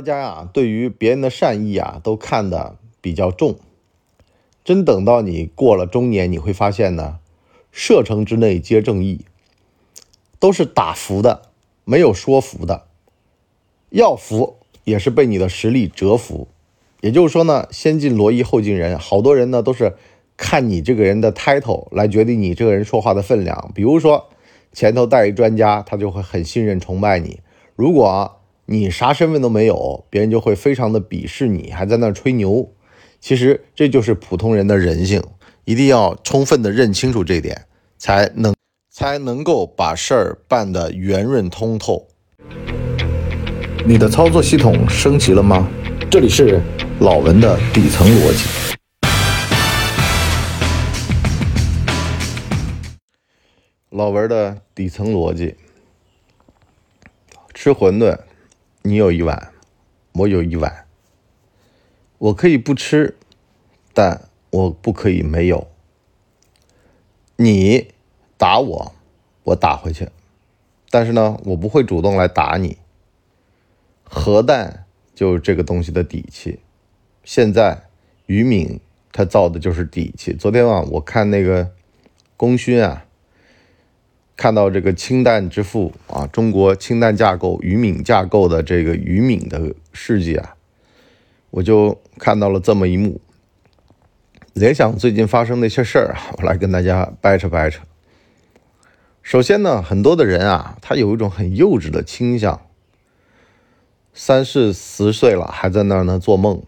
大家呀，对于别人的善意啊，都看得比较重。真等到你过了中年，你会发现呢，射程之内皆正义，都是打服的，没有说服的。要服也是被你的实力折服。也就是说呢，先进罗衣后进人，好多人呢都是看你这个人的 title 来决定你这个人说话的分量。比如说前头带一专家，他就会很信任崇拜你。如果你啥身份都没有，别人就会非常的鄙视你，还在那吹牛。其实这就是普通人的人性，一定要充分的认清楚这点，才能才能够把事儿办得圆润通透。你的操作系统升级了吗？这里是老文的底层逻辑。老文的底层逻辑：吃馄饨，你有一碗，我有一碗。我可以不吃，但我不可以没有。你打我，我打回去，但是呢，我不会主动来打你。核弹就是这个东西的底气。现在于敏他造的就是底气。昨天晚上我看那个功勋啊，看到这个氢弹之父啊，中国氢弹架构于敏架构的这个于敏的事迹啊。我就看到了这么一幕，联想最近发生的一些事儿啊，我来跟大家掰扯掰扯。首先呢，很多的人啊，他有一种很幼稚的倾向，三四十岁了还在那儿呢做梦，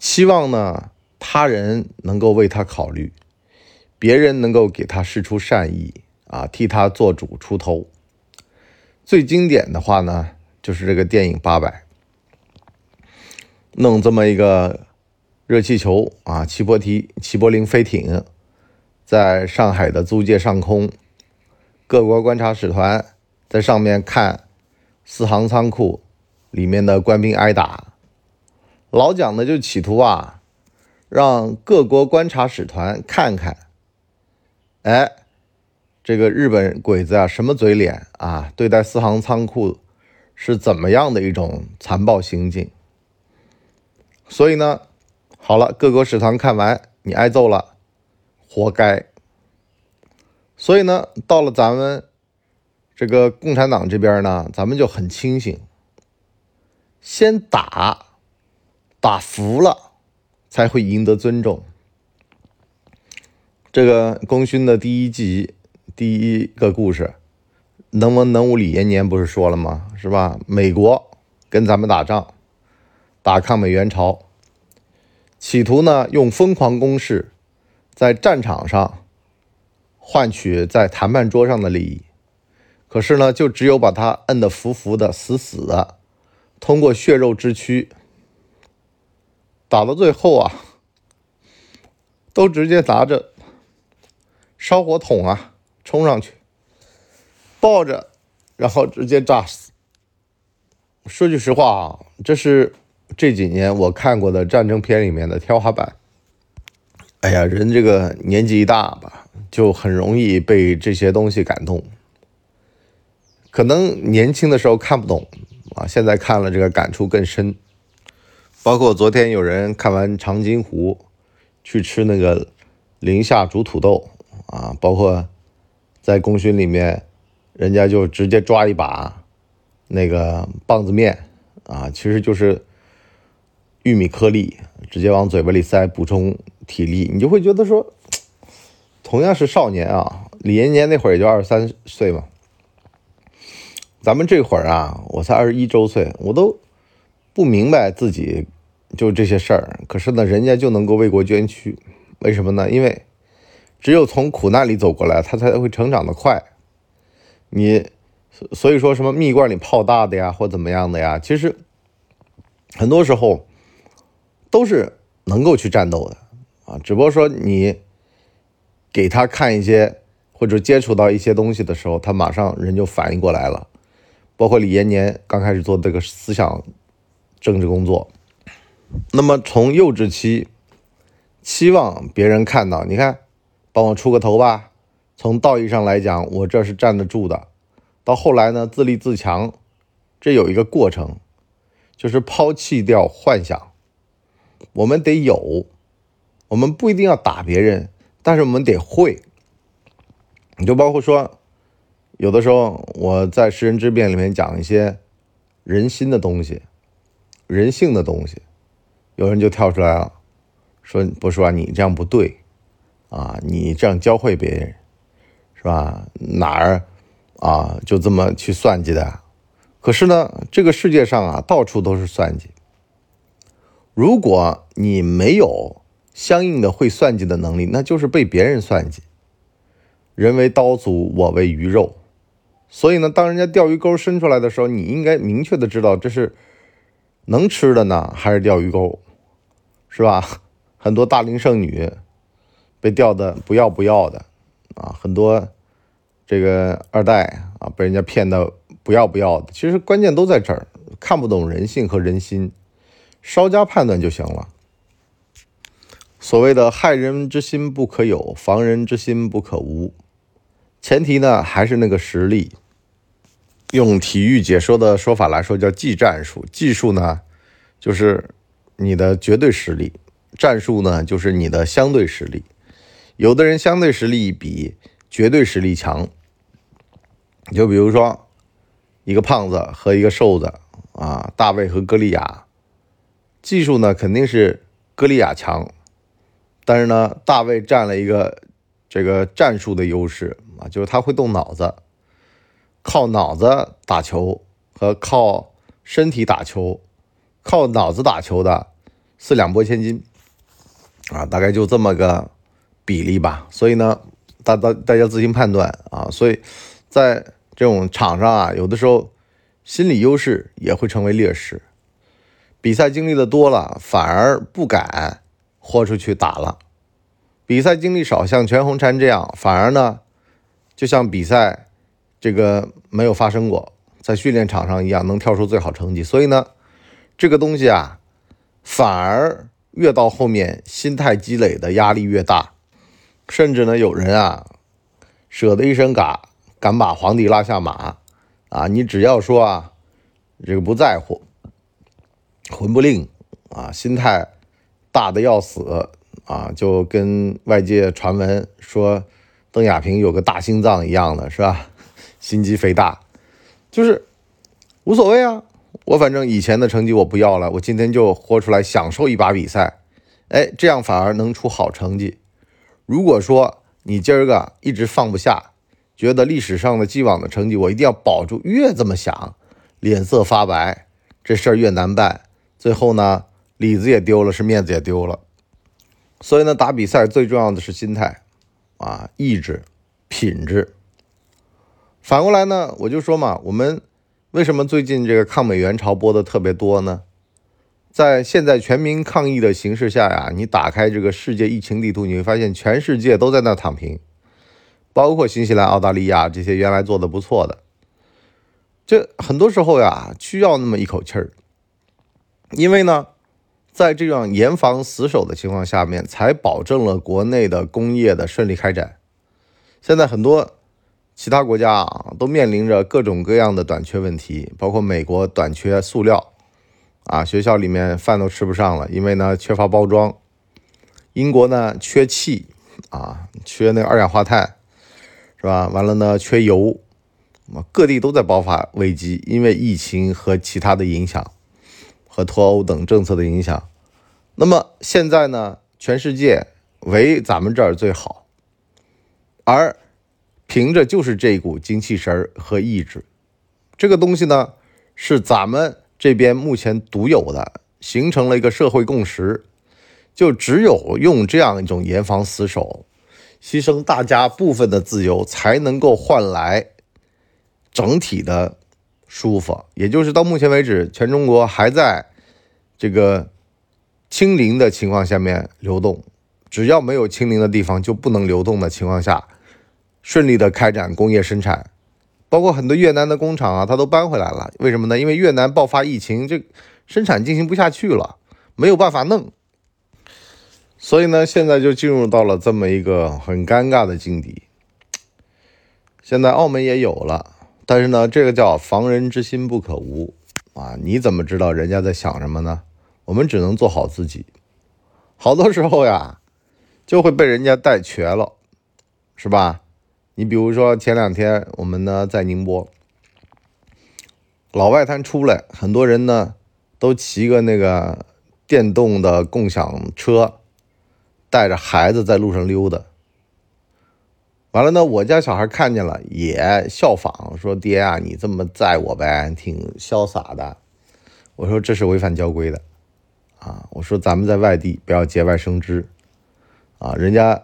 期望呢他人能够为他考虑，别人能够给他施出善意啊，替他做主出头。最经典的话呢，就是这个电影《八佰》。弄这么一个热气球啊，齐柏提、齐柏林飞艇，在上海的租界上空，各国观察使团在上面看四行仓库里面的官兵挨打。老蒋呢就企图啊，让各国观察使团看看，哎，这个日本鬼子啊，什么嘴脸啊，对待四行仓库是怎么样的一种残暴行径。所以呢，好了，各国使团看完，你挨揍了，活该。所以呢，到了咱们这个共产党这边呢，咱们就很清醒，先打，打服了，才会赢得尊重。这个功勋的第一集第一个故事，能文能武李延年不是说了吗？是吧？美国跟咱们打仗。打抗美援朝，企图呢用疯狂攻势，在战场上换取在谈判桌上的利益。可是呢，就只有把他摁得服服的、死死的，通过血肉之躯，打到最后啊，都直接拿着烧火筒啊冲上去，抱着，然后直接炸死。说句实话啊，这是。这几年我看过的战争片里面的天花板。哎呀，人这个年纪一大吧，就很容易被这些东西感动。可能年轻的时候看不懂啊，现在看了这个感触更深。包括昨天有人看完《长津湖》，去吃那个宁夏煮土豆啊，包括在功勋里面，人家就直接抓一把那个棒子面啊，其实就是。玉米颗粒直接往嘴巴里塞，补充体力，你就会觉得说，同样是少年啊，李延年那会儿也就二十三岁嘛，咱们这会儿啊，我才二十一周岁，我都不明白自己就这些事儿，可是呢，人家就能够为国捐躯，为什么呢？因为只有从苦难里走过来，他才会成长的快。你所以说什么蜜罐里泡大的呀，或怎么样的呀，其实很多时候。都是能够去战斗的啊，只不过说你给他看一些或者接触到一些东西的时候，他马上人就反应过来了。包括李延年刚开始做这个思想政治工作，那么从幼稚期期望别人看到，你看帮我出个头吧。从道义上来讲，我这是站得住的。到后来呢，自立自强，这有一个过程。就是抛弃掉幻想。我们得有，我们不一定要打别人，但是我们得会。你就包括说，有的时候我在《识人之辩》里面讲一些人心的东西、人性的东西，有人就跳出来了，说：“不是吧？你这样不对啊！你这样教会别人，是吧？哪儿啊？就这么去算计的？可是呢，这个世界上啊，到处都是算计。如果你没有相应的会算计的能力，那就是被别人算计。”人为刀俎，我为鱼肉，所以呢，当人家钓鱼钩伸出来的时候，你应该明确的知道这是能吃的呢，还是钓鱼钩，是吧？很多大龄剩女被钓的不要不要的啊，很多这个二代啊被人家骗的不要不要的。其实关键都在这儿，看不懂人性和人心，稍加判断就行了。所谓的害人之心不可有，防人之心不可无。前提呢，还是那个实力。用体育解说的说法来说，叫技战术。技术呢，就是你的绝对实力；战术呢，就是你的相对实力。有的人相对实力比绝对实力强。就比如说，一个胖子和一个瘦子啊，大卫和歌利亚，技术呢肯定是歌利亚强，但是呢，大卫占了一个这个战术的优势。啊，就是他会动脑子，靠脑子打球和靠身体打球，靠脑子打球的四两拨千斤啊，大概就这么个比例吧。所以呢，大大大家自行判断啊。所以在这种场上啊，有的时候心理优势也会成为劣势。比赛经历的多了，反而不敢豁出去打了；比赛经历少，像全红婵这样，反而呢。就像比赛这个没有发生过，在训练场上一样，能跳出最好成绩。所以呢，这个东西啊，反而越到后面，心态积累的压力越大。甚至呢，有人啊，舍得一身嘎，敢把皇帝拉下马啊！你只要说啊，这个不在乎，魂不吝啊，心态大的要死啊，就跟外界传闻说。邓亚萍有个大心脏一样的是吧？心肌肥大，就是无所谓啊。我反正以前的成绩我不要了，我今天就豁出来享受一把比赛。哎，这样反而能出好成绩。如果说你今儿个一直放不下，觉得历史上的既往的成绩我一定要保住，越这么想，脸色发白，这事儿越难办。最后呢，里子也丢了，是面子也丢了。所以呢，打比赛最重要的是心态。啊，意志、品质。反过来呢，我就说嘛，我们为什么最近这个抗美援朝播的特别多呢？在现在全民抗疫的形势下呀，你打开这个世界疫情地图，你会发现全世界都在那躺平，包括新西兰、澳大利亚这些原来做的不错的。这很多时候呀，需要那么一口气儿，因为呢。在这样严防死守的情况下面，才保证了国内的工业的顺利开展。现在很多其他国家啊，都面临着各种各样的短缺问题，包括美国短缺塑料，啊，学校里面饭都吃不上了，因为呢缺乏包装。英国呢缺气，啊，缺那个二氧化碳，是吧？完了呢缺油，各地都在爆发危机，因为疫情和其他的影响。和脱欧等政策的影响，那么现在呢？全世界唯咱们这儿最好，而凭着就是这股精气神儿和意志，这个东西呢是咱们这边目前独有的，形成了一个社会共识，就只有用这样一种严防死守，牺牲大家部分的自由，才能够换来整体的。舒服，也就是到目前为止，全中国还在这个清零的情况下面流动。只要没有清零的地方，就不能流动的情况下，顺利的开展工业生产。包括很多越南的工厂啊，它都搬回来了。为什么呢？因为越南爆发疫情，这生产进行不下去了，没有办法弄。所以呢，现在就进入到了这么一个很尴尬的境地。现在澳门也有了。但是呢，这个叫防人之心不可无，啊，你怎么知道人家在想什么呢？我们只能做好自己。好多时候呀，就会被人家带瘸了，是吧？你比如说前两天我们呢在宁波，老外滩出来，很多人呢都骑个那个电动的共享车，带着孩子在路上溜达。完了呢，我家小孩看见了也效仿，说：“爹啊，你这么载我呗，挺潇洒的。”我说：“这是违反交规的，啊！我说咱们在外地不要节外生枝，啊，人家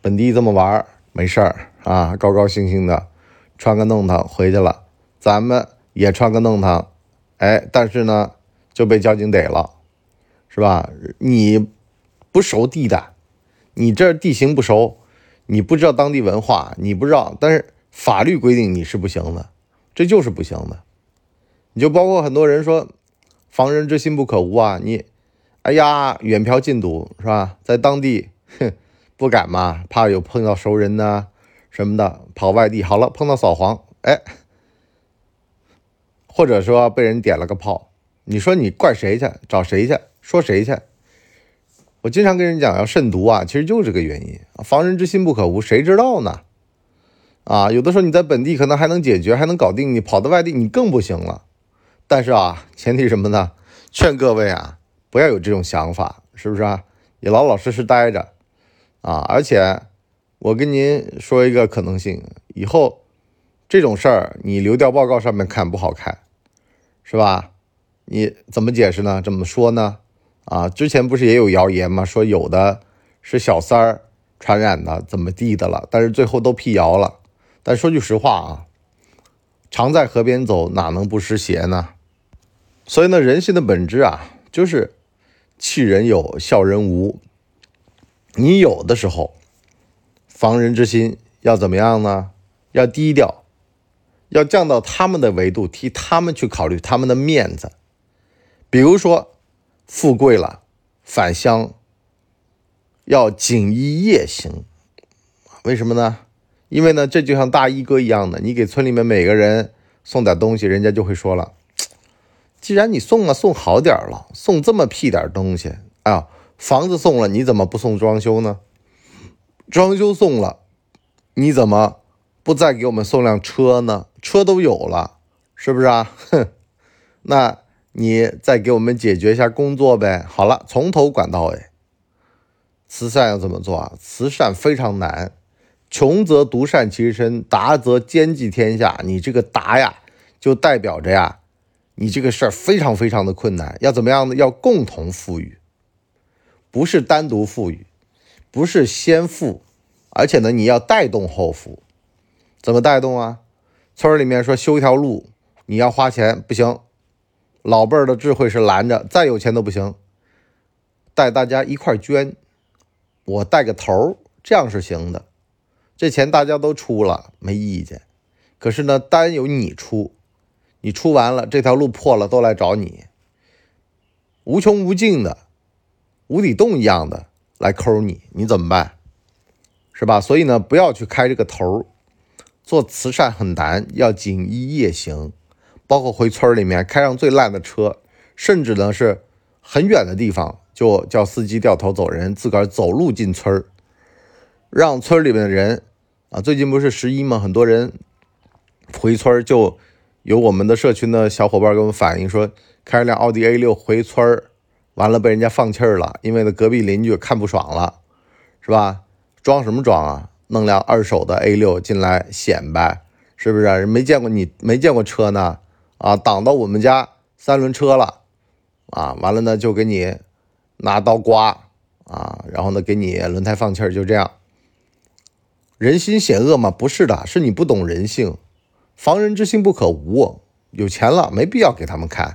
本地这么玩没事儿啊，高高兴兴的穿个弄堂回去了，咱们也穿个弄堂，哎，但是呢就被交警逮了，是吧？你不熟地的，你这地形不熟。”你不知道当地文化，你不知道，但是法律规定你是不行的，这就是不行的。你就包括很多人说“防人之心不可无”啊，你，哎呀，远漂禁毒是吧？在当地，哼，不敢嘛，怕有碰到熟人呐什么的，跑外地好了，碰到扫黄，哎，或者说被人点了个炮，你说你怪谁去？找谁去？说谁去？我经常跟人讲要慎独啊，其实就是这个原因。防人之心不可无，谁知道呢？啊，有的时候你在本地可能还能解决，还能搞定，你跑到外地你更不行了。但是啊，前提什么呢？劝各位啊，不要有这种想法，是不是啊？你老老实实待着啊。而且我跟您说一个可能性，以后这种事儿你流调报告上面看不好看，是吧？你怎么解释呢？怎么说呢？啊，之前不是也有谣言吗？说有的是小三儿传染的，怎么地的了？但是最后都辟谣了。但说句实话啊，常在河边走，哪能不湿鞋呢？所以呢，人性的本质啊，就是气人有，笑人无。你有的时候防人之心要怎么样呢？要低调，要降到他们的维度，替他们去考虑他们的面子。比如说。富贵了，返乡要锦衣夜行，为什么呢？因为呢，这就像大衣哥一样的，你给村里面每个人送点东西，人家就会说了：既然你送了，送好点了，送这么屁点东西啊，房子送了，你怎么不送装修呢？装修送了，你怎么不再给我们送辆车呢？车都有了，是不是啊？哼，那。你再给我们解决一下工作呗。好了，从头管到尾。慈善要怎么做啊？慈善非常难，穷则独善其身，达则兼济天下。你这个达呀，就代表着呀，你这个事儿非常非常的困难。要怎么样呢？要共同富裕，不是单独富裕，不是先富，而且呢，你要带动后富。怎么带动啊？村里面说修一条路，你要花钱，不行。老辈儿的智慧是拦着，再有钱都不行。带大家一块捐，我带个头儿，这样是行的。这钱大家都出了，没意见。可是呢，单有你出，你出完了，这条路破了，都来找你，无穷无尽的无底洞一样的来抠你，你怎么办？是吧？所以呢，不要去开这个头。做慈善很难，要锦衣夜行。包括回村里面开上最烂的车，甚至呢是很远的地方，就叫司机掉头走人，自个儿走路进村儿，让村里面的人啊，最近不是十一吗？很多人回村就有我们的社群的小伙伴给我们反映说，开一辆奥迪 A 六回村儿，完了被人家放气儿了，因为呢隔壁邻居看不爽了，是吧？装什么装啊？弄辆二手的 A 六进来显摆，是不是？人没见过你没见过车呢？啊，挡到我们家三轮车了，啊，完了呢就给你拿刀刮，啊，然后呢给你轮胎放气儿，就这样。人心险恶吗？不是的，是你不懂人性。防人之心不可无，有钱了没必要给他们看。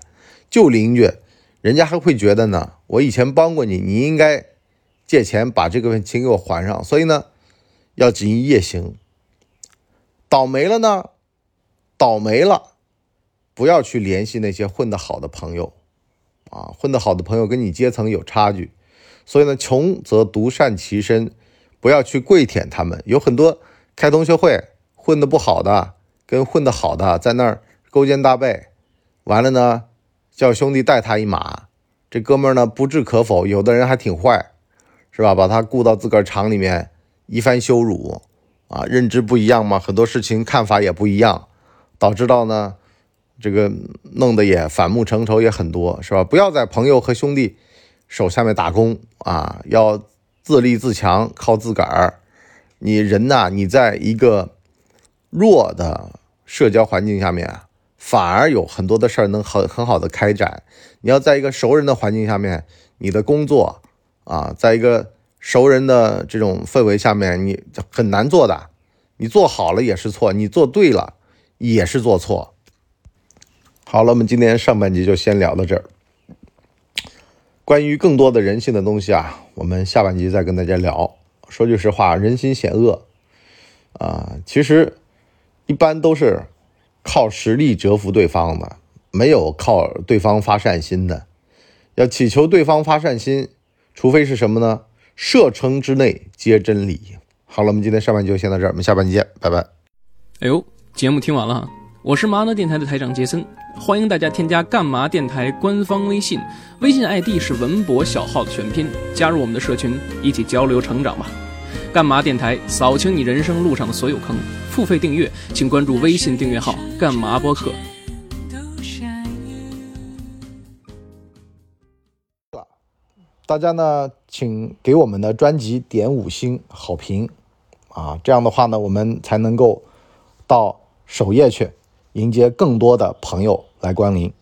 就邻居，人家还会觉得呢，我以前帮过你，你应该借钱把这个钱给我还上。所以呢，要锦衣夜行。倒霉了呢，倒霉了。不要去联系那些混得好的朋友，啊，混得好的朋友跟你阶层有差距，所以呢，穷则独善其身，不要去跪舔他们。有很多开同学会混得不好的，跟混得好的在那儿勾肩搭背，完了呢，叫兄弟带他一马。这哥们儿呢不置可否，有的人还挺坏，是吧？把他雇到自个儿厂里面一番羞辱啊，认知不一样嘛，很多事情看法也不一样，导致到呢这个弄得也反目成仇也很多，是吧？不要在朋友和兄弟手下面打工啊，要自立自强，靠自个儿。你人呐，你在一个弱的社交环境下面，反而有很多的事儿能很很好的开展。你要在一个熟人的环境下面，你的工作啊，在一个熟人的这种氛围下面，你很难做的。你做好了也是错，你做对了也是做错。好了，我们今天上半集就先聊到这儿。关于更多的人性的东西啊，我们下半集再跟大家聊。说句实话，人心险恶啊，其实一般都是靠实力折服对方的，没有靠对方发善心的。要祈求对方发善心，除非是什么呢？射程之内皆真理。好了，我们今天上半集就先到这儿，我们下半集见，拜拜。哎呦，节目听完了，我是麻辣电台的台长杰森，欢迎大家添加干嘛电台官方微信，微信 ID 是文博小号的全拼，加入我们的社群，一起交流成长吧。干嘛电台扫清你人生路上的所有坑，付费订阅请关注微信订阅号干嘛播客。大家呢，请给我们的专辑点五星好评啊，这样的话呢，我们才能够到首页去迎接更多的朋友来光临。